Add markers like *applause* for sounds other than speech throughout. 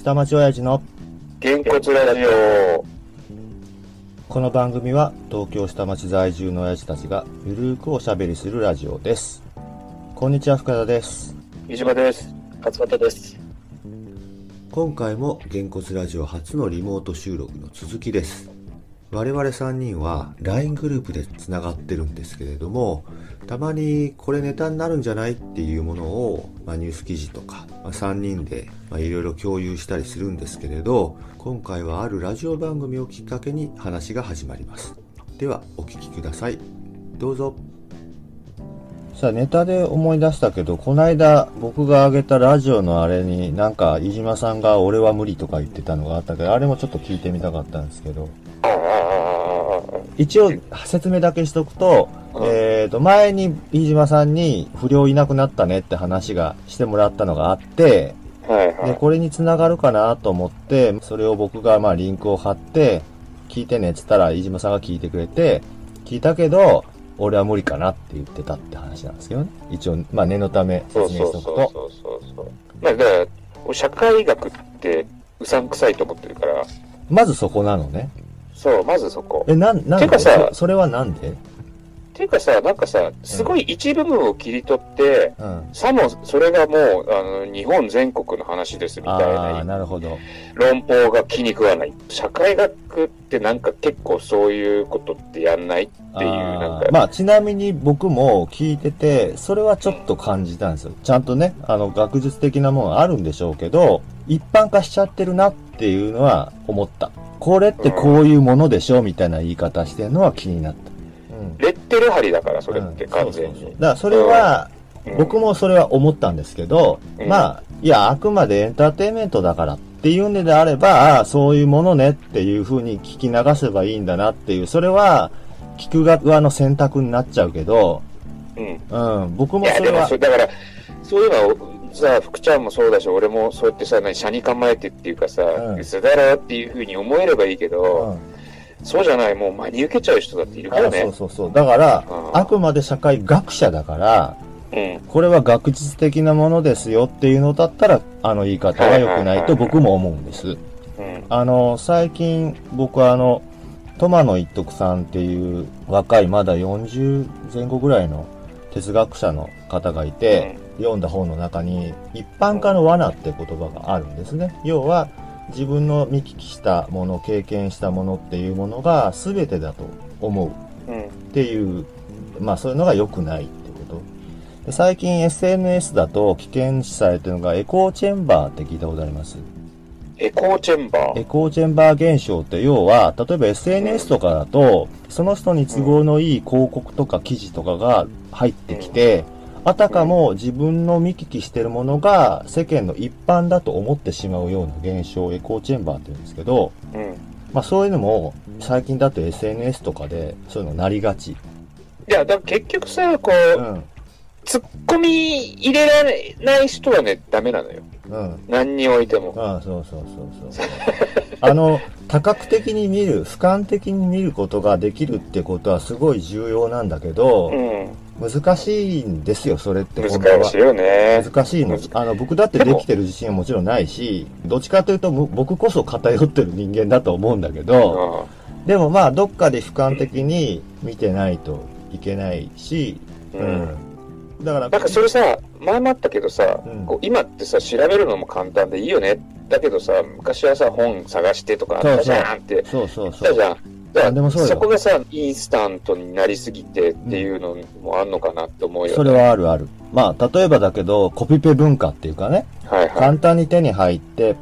下町親父のげんこつラジオ。この番組は東京下町在住の親父たちがゆるーくおしゃべりするラジオです。こんにちは、深田です。飯島です。勝俣です。今回もげんこつラジオ初のリモート収録の続きです。我々3人は LINE グループでつながってるんですけれども、たまにこれネタになるんじゃないっていうものを、まあ、ニュース記事とか、まあ、3人でいろいろ共有したりするんですけれど、今回はあるラジオ番組をきっかけに話が始まります。では、お聞きください。どうぞ。さあ、ネタで思い出したけど、この間僕が上げたラジオのあれになんか、飯島さんが俺は無理とか言ってたのがあったけど、あれもちょっと聞いてみたかったんですけど、一応説明だけしとくと、うんえーと、前に飯島さんに不良いなくなったねって話がしてもらったのがあって、で、はいはい。これにつながるかなと思って、それを僕がまあリンクを貼って、聞いてねって言ったら飯島さんが聞いてくれて、聞いたけど、俺は無理かなって言ってたって話なんですけどね。一応、まあ念のため説明しとくと。そうそうそうそうそう。まあだから、俺社会学ってうさんくさいと思ってるから、まずそこなのね。そう、まずそこ。え、なん、なんで？てかさそそれはなんで？ていうかさ、なんかさ、すごい一部分を切り取って、うん。さもそれがもう、あの、日本全国の話ですみたいああ、ななるほど。論法が気に食わない。社会学ってなんか結構そういうことってやんないっていう、なんか、まあ、ちなみに僕も聞いてて、それはちょっと感じたんですよ。ちゃんとね、あの、学術的なものあるんでしょうけど、一般化しちゃってるなっていうのは思った。これってこういうものでしょみたいな言い方してるのは気になった。うん。レッテル張りだから、それってうん完全にそうそうそう。だからそれは、うん僕もそれは思ったんですけど、うんまあ、いや、あくまでエンターテインメントだからっていうんであれば、ああ、そういうものねっていう風に聞き流せばいいんだなっていう、それは、聞く側の選択になっちゃうけど、うん。うん、僕もいや、それはでもそ、れ、だから、そういうのは、さ、福ちゃんもそうだし、俺もそうやってさ、何、車に構えてっていうかさ、うん嘘だろっていうふうに思えればいいけうど、ん、そうじゃない、もう真に受けちゃう人だっているからあそうね。そうそう。だから、うんあくまで社会学者だから、うん。これは学術的なものですよっていうのだったら、あの言い方は良くないと僕も思うんです。うん。あの、最近僕はあの、トマの一徳さんっていう若いまだ40前後ぐらいの哲学者の方がいて、読んだ本の中に一般化の罠って言葉があるんですね。要は自分の見聞きしたもの、経験したものっていうものが全てだと思ううん。っていう、まあそういうのが良くないってこと。で最近 SNS だと危険視されてるのがエコーチェンバーって聞いたことあります？エコーチェンバー？エコーチェンバー現象って要は、例えば SNS とかだと、その人に都合のいい広告とか記事とかが入ってきて、あたかも自分の見聞きしてるものが世間の一般だと思ってしまうような現象をエコーチェンバーって言うんですけど、うん。まあそういうのも最近だと SNS とかでそういうのなりがち。いや、だ結局さ、こう、うん。突っ込み入れられない人はね、ダメなのよ。うん。何においても。ああ、そうそうそうそう。*laughs* あの、多角的に見る、俯瞰的に見ることができるってことはすごい重要なんだけど、うん。難しいんですよ、それって本当難しいは。よね。難しいの。あの、僕だってできてる自信はもちろんないし、どっちかというとむ僕こそ偏ってる人間だと思うんだけど、でもまあ、どっかで俯瞰的に見てないといけないし、う。うんん。だから、なんかそれさ、前もあったけどさ、うんこう今ってさ、調べるのも簡単でいいよね。だけどさ、昔はさ、本探してとかあったじゃんってそうそうそう。あでもそうよこがさ、インスタントになりすぎてっていうのもあんのかなって思うよ、ね。それはあるある。まあ、例えばだけど、コピペ文化っていうかね、はいはい。簡単に手に入って、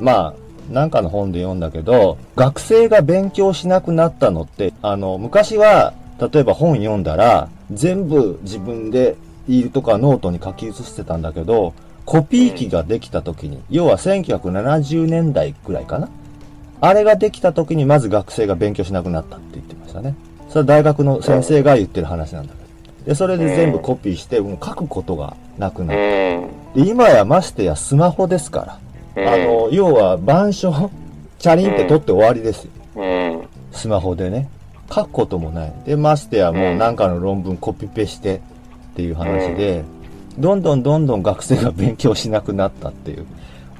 まあ、なんかの本で読んだけど、学生が勉強しなくなったのって、あの、昔は、例えば本読んだら、全部自分でイールとかノートに書き写してたんだけど、コピー機ができた時に、要は1970年代くらいかなあれができた時にまず学生が勉強しなくなったって言ってましたね。それは大学の先生が言ってる話なんだけど。で、それで全部コピーして、もう書くことがなくなった。うん。で今やましてやスマホですから。うんあの、要は板書、チャリンって取って終わりですよ。うん。スマホでね。書くこともない。で、ましてやもうなんかの論文コピペしてっていう話で、どんどんどんどん学生が勉強しなくなったっていう、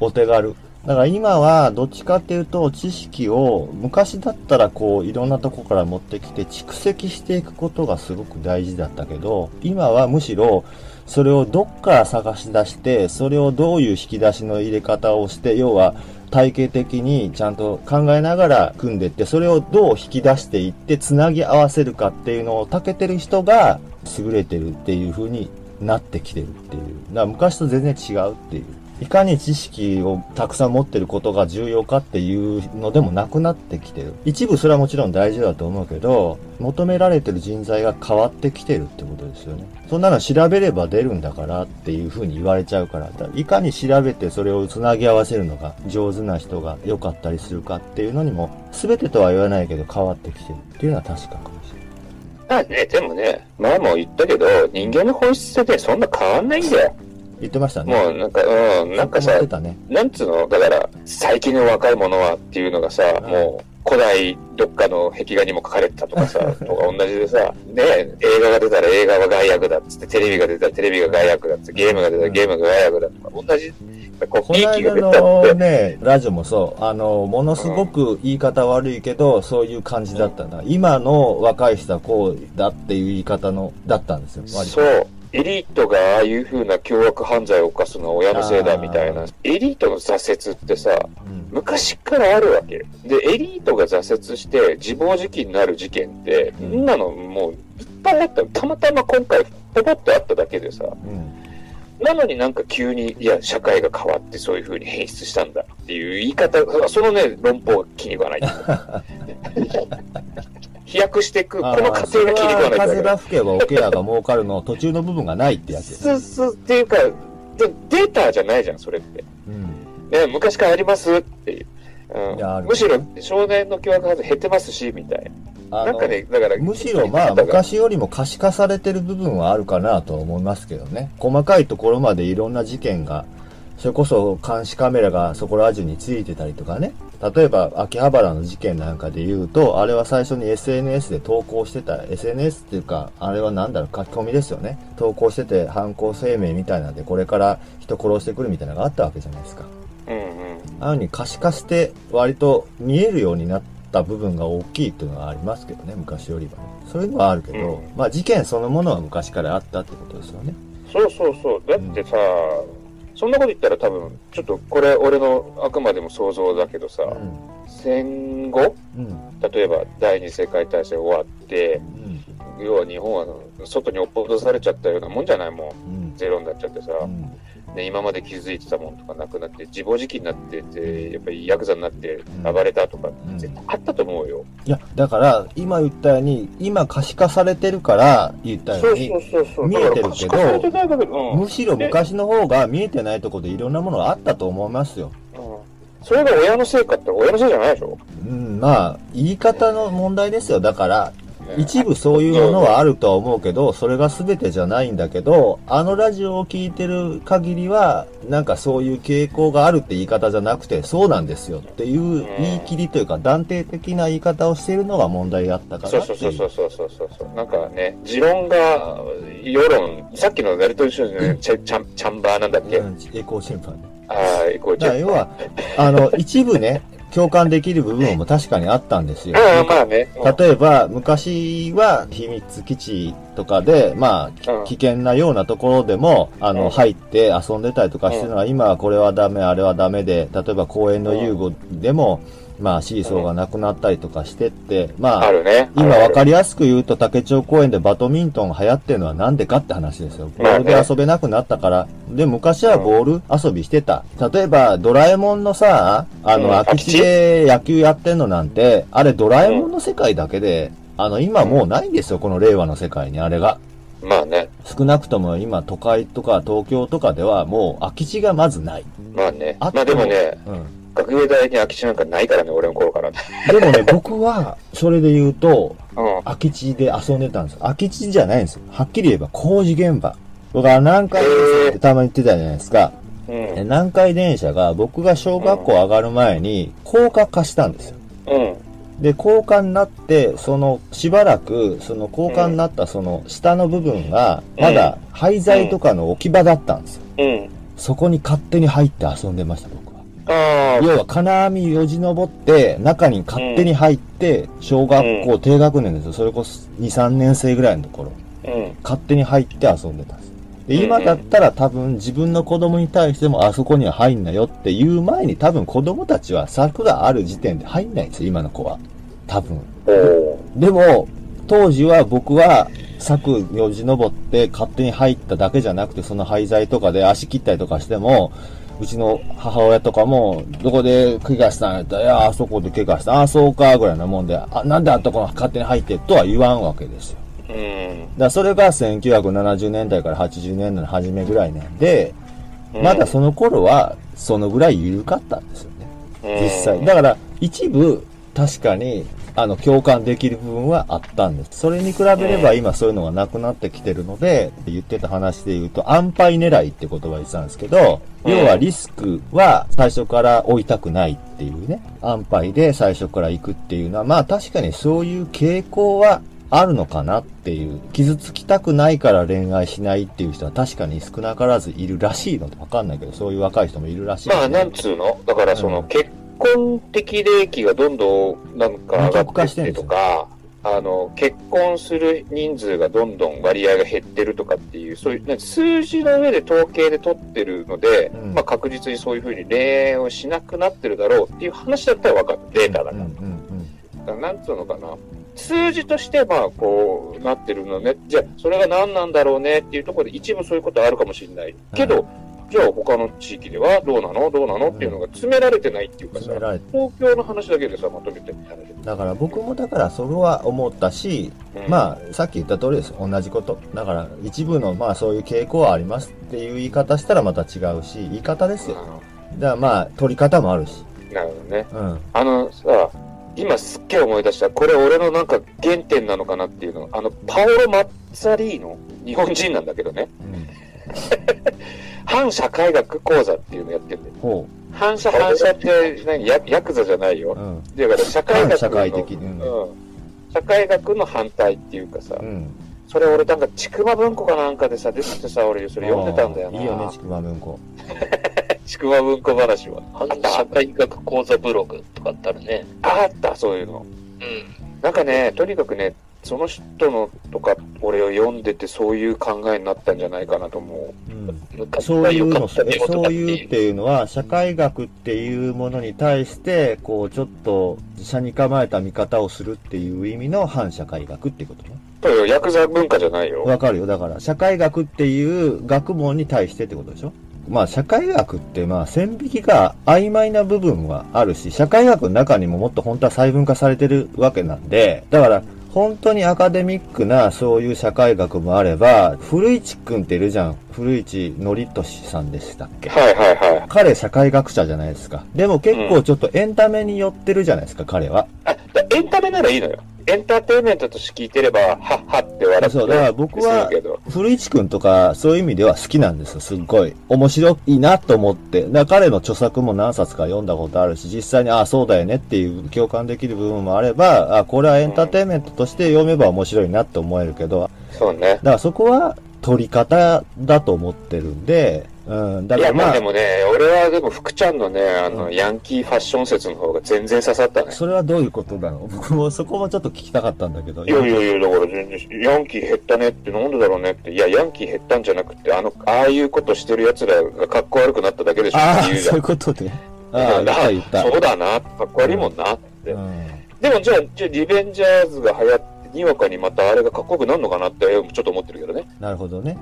お手軽だから今はどっちかっていうと知識を昔だったらこういろんなとこから持ってきて蓄積していくことがすごく大事だったけど今はむしろそれをどっから探し出してそれをどういう引き出しの入れ方をして要は体系的にちゃんと考えながら組んでってそれをどう引き出していってつなぎ合わせるかっていうのを長けてる人が優れてるっていう風になってきてるっていう。だから昔と全然違うっていう。いかに知識をたくさん持ってることが重要かっていうのでもなくなってきてる。一部それはもちろん大事だと思うけど、求められてる人材が変わってきてるってことですよね。そんなの調べれば出るんだからっていうふうに言われちゃうから、からいかに調べてそれをつなぎ合わせるのが上手な人が良かったりするかっていうのにも、全てとは言わないけど変わってきてるっていうのは確かかもしれない。まあね、でもね、前も言ったけど、人間の本質ってそんな変わんないんだよ。言ってましたね。もうなんか、うん、なんかさね。なんつうの、だから、最近の若い者はっていうのがさ、うんもう、古代どっかの壁画にも書かれてたとかさ、*laughs* とか同じでさ、ね、映画が出たら映画は害悪だっつって、テレビが出たらテレビが害悪だっつって、ゲームが出たらゲームが害悪だとか、同じ、こう、このいい気が間出たって、のね、ラジオもそう、あの、ものすごく言い方悪いけど、そういう感じだったな。今の若い人はこうだっていう言い方の、だったんですよ。割とそう。エリートがああいう風な凶悪犯罪を犯すのは親のせいだみたいなあ。エリートの挫折ってさ、うん昔からあるわけ。で、エリートが挫折して自暴自棄になる事件って、うんなのもういっぱいあった。たまたま今回、ポポってあっただけでさ、うんなのになんか急に、いや、社会が変わってそういう風に変質したんだっていう言い方、そのね、論法が気に食わない。*laughs* 飛躍していく、こあの過程が気に食わない風が吹けば桶屋が儲かるの途中の部分がないってやつです。すすっていうか、でデータじゃないじゃん、それって。うん。ね、昔からありますっていう。うんむしろ少年の凶悪犯罪減ってますし、みたいな。なんかね、だから、むしろまあ昔よりも可視化されてる部分はあるかなとは思いますけどね。細かいところまでいろんな事件が、それこそ監視カメラがそこら中についてたりとかね。例えば秋葉原の事件なんかで言うと、あれは最初に SNS で投稿してた、SNS っていうか、あれはなんだろう、書き込みですよね。投稿してて犯行声明みたいなんで、これから人殺してくるみたいなのがあったわけじゃないですか。うんうん。ああいうふうに可視化して割と見えるようになった部分が大きいっていうのはありますけどね、昔よりはね。そういうのはあるけど、うんまあ事件そのものは昔からあったってことですよね。そうそうそう。だってさ、そんなこと言ったら多分、ちょっとこれ俺のあくまでも想像だけどさ、うん。戦後、うん。例えば第二次世界大戦終わって、うん。要は日本は外に落っことされちゃったようなもんじゃない？もん。うん。ゼロになっちゃってさ、うん。ね、今まで気づいてたもんとかなくなって、自暴自棄になってて、やっぱりヤクザになってうん暴れたとか、うん絶対あったと思うよ。いや、だから、今言ったように、今可視化されてるから言ったように、そうそう見えてるけどうんむしろ昔の方が見えてないところでいろんなものがあったと思いますよ。うんそれが親のせいかって親のせいじゃないでしょ？うん、まあ、言い方の問題ですよ。だから、一部そういうものはあるとは思うけど、それが全てじゃないんだけど、あのラジオを聞いてる限りは、なんかそういう傾向があるって言い方じゃなくて、そうなんですよっていう言い切りというか、断定的な言い方をしているのが問題だったかそうなっていう。そうそうそうそうそうそう。なんかね、持論が、世論、さっきのナルト一緒にね、チャチャンチャンバーなんだっけ、うん、エコー審判ね。ああ、こうだから要は、あの、一部ね、共感できる部分も確かにあったんですよ。例えば、昔は秘密基地とかで、まあ、うん。危険なようなところでも、あの、うん。入って遊んでたりとかしてるのは、今はこれはダメ、あれはダメで、例えば公園の遊具でも、まあ、シーソーがなくなったりとかしてって、まあ、あるね。今わかりやすく言うと、竹町公園でバドミントン流行ってるのはなんでかって話ですよ。ボールで遊べなくなったから。で、昔はボール遊びしてた。例えば、ドラえもんのさ、あうんの、空き地で野球やってんのなんて、あれドラえもんの世界だけで、あの、今もうないんですよ、この令和の世界に、あれが。まあね。少なくとも今、都会とか東京とかではもう空き地がまずない。まあね。あまあでもね、うん。学芸大に空き地なんかないからね、俺の頃からね。でもね、*laughs* 僕は、それで言うと、うん。空き地で遊んでたんですよ。空き地じゃないんですよ。はっきり言えば工事現場。僕は南海電車ってたまに言ってたじゃないですか。うん。で南海電車が僕が小学校上がる前に高架化したんですよ。うん。で、高架になって、その、しばらく、その高架になったその下の部分が、まだ廃材とかの置き場だったんですよ。うん。そこに勝手に入って遊んでました、僕要は金網よじ登って、中に勝手に入って、小学校低学年ですよ。それこそ2、3年生ぐらいのところ。うん。勝手に入って遊んでたんです。で、今だったら多分自分の子供に対してもあそこには入んなよっていう前に多分子供たちは柵がある時点で入んないんですよ、今の子は。多分。でも、当時は僕は柵よじ登って勝手に入っただけじゃなくて、その廃材とかで足切ったりとかしても、うちの母親とかも、どこで怪我したんやったら、いや、あそこで怪我した。あ、そうか、ぐらいなもんで、あ、なんであんたこの勝手に入ってとは言わんわけですよ。うん。だそれが1970年代から80年代の初めぐらいなんで、うんまだその頃はそのぐらい緩かったんですよね。実際。だから一部確かにあの共感できる部分はあったんです。それに比べれば今そういうのがなくなってきてるので、言ってた話で言うと安牌狙いって言葉言ってたんですけど、うん要はリスクは最初から追いたくないっていうね。安牌で最初から行くっていうのは、まあ確かにそういう傾向はあるのかなっていう。傷つきたくないから恋愛しないっていう人は確かに少なからずいるらしいのでわかんないけど、そういう若い人もいるらしい、まあ、なんつうの？だから、その、うん結婚的齢期がどんどん、なんか上がっってとか、あの、結婚する人数がどんどん割合が減ってるとかっていう、そういう、数字の上で統計で取ってるので、うんまあ確実にそういうふうに恋愛をしなくなってるだろうっていう話だったら分かる。データだから。うんうんうんだからなんつうのかな。数字として、まあ、こう、なってるのね。じゃあ、それが何なんだろうねっていうところで、一部そういうことあるかもしれない。けど、じゃあ、他の地域ではどうなの？どうなの？っていうのが詰められてないっていうかさ東京の話だけでさ、まとめて。だから僕もだからそれは思ったし、うん。まあさっき言った通りです。同じこと。だから一部のまあそういう傾向はありますっていう言い方したらまた違うし言い方ですよ。だからまあ取り方もあるし。なるほどね。うん。あのさ、今すっげえ思い出した。これ俺のなんか原点なのかなっていうの。あの、パオロ・マッツァリーノ、日本人なんだけどね。*laughs* 反社会学講座っていうのやってるんだよ。ほ反社、反社って何？ヤヤクザじゃないよう。うんだから社会学の反社会的うんうん社会学の反対っていうかさ、うんそれ俺なんか、ちくま文庫かなんかでさ、出ててさ、俺それ読んでたんだよな。いいよねちくま文庫 *laughs* ちくま文庫話は。反社会学講座ブログとかってあるね。あった、そういうの。うん。なんかね、とにかくね、その人のとか、俺を読んでてそういう考えになったんじゃないかなと思うん昔そういうのそういう。っていうのは社会学っていうものに対してこうちょっと自社に構えた見方をするっていう意味の反社会学ってことねう。とよ、ヤクザ文化じゃないよ。わかるよ。だから、社会学っていう学問に対してってことでしょまあ、社会学って、まあ、線引きが曖昧な部分はあるし、社会学の中にももっと本当は細分化されてるわけなんで、だから、本当にアカデミックなそういう社会学もあれば、古市くんっているじゃん。古市憲俊さんでしたっけ？はいはいはい。彼社会学者じゃないですか。でも結構ちょっとエンタメに寄ってるじゃないですか、彼は。あ、だエンタメならいいのよ。エンターテインメントとして聞いてれば、はっはって笑ってそうだから僕は。古市くんとか、そういう意味では好きなんですよ、すっごい。面白いなと思って。だから彼の著作も何冊か読んだことあるし、実際に、ああ、そうだよねっていう共感できる部分もあれば、あこれはエンターテインメントとして読めば面白いなって思えるけど、そうね。だからそこは取り方だと思ってるんで、うん、だいや、からまあまあで、もね、俺はでも福ちゃんのね、あの、うんヤンキーファッション説の方が全然刺さったね。それはどういうことなの *laughs* 僕もそこもちょっと聞きたかったんだけど。いやいやいや、だから全然、ヤンキー減ったねってなんでだろうねって、いや、ヤンキー減ったんじゃなくて、あの、ああいうことしてる奴らが格好悪くなっただけでしょああ、って言うじゃんそういう。ことね。ああ、言った。そうだな、かっこ悪いもんなって。うんでもじゃあ、じゃあリベンジャーズが流行って、にわかにまたあれがかっこよくなるのかなって、ちょっと思ってるけどね。なるほどね。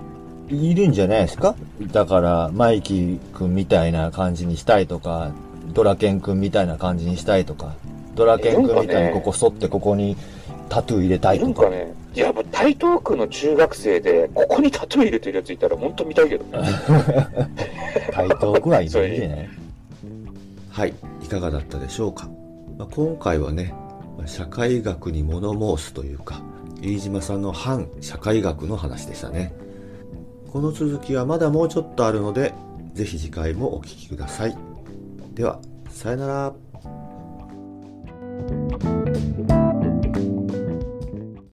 いるんじゃないですか？だから、マイキー君みたいな感じにしたいとか、ドラケン君みたいな感じにしたいとか、ドラケン君みたいにここ反ってここにタトゥー入れたいとか。なんかね、いや、もう台東区の中学生で、ここにタトゥー入れてるやついたら、本当見たいけどね。*laughs* 台東区はいるんじゃない？はい、いかがだったでしょうか？まあ、今回はね、まあ社会学に物申すというか、飯島さんの反社会学の話でしたね。この続きはまだもうちょっとあるので、ぜひ次回もお聴きください。では、さよなら。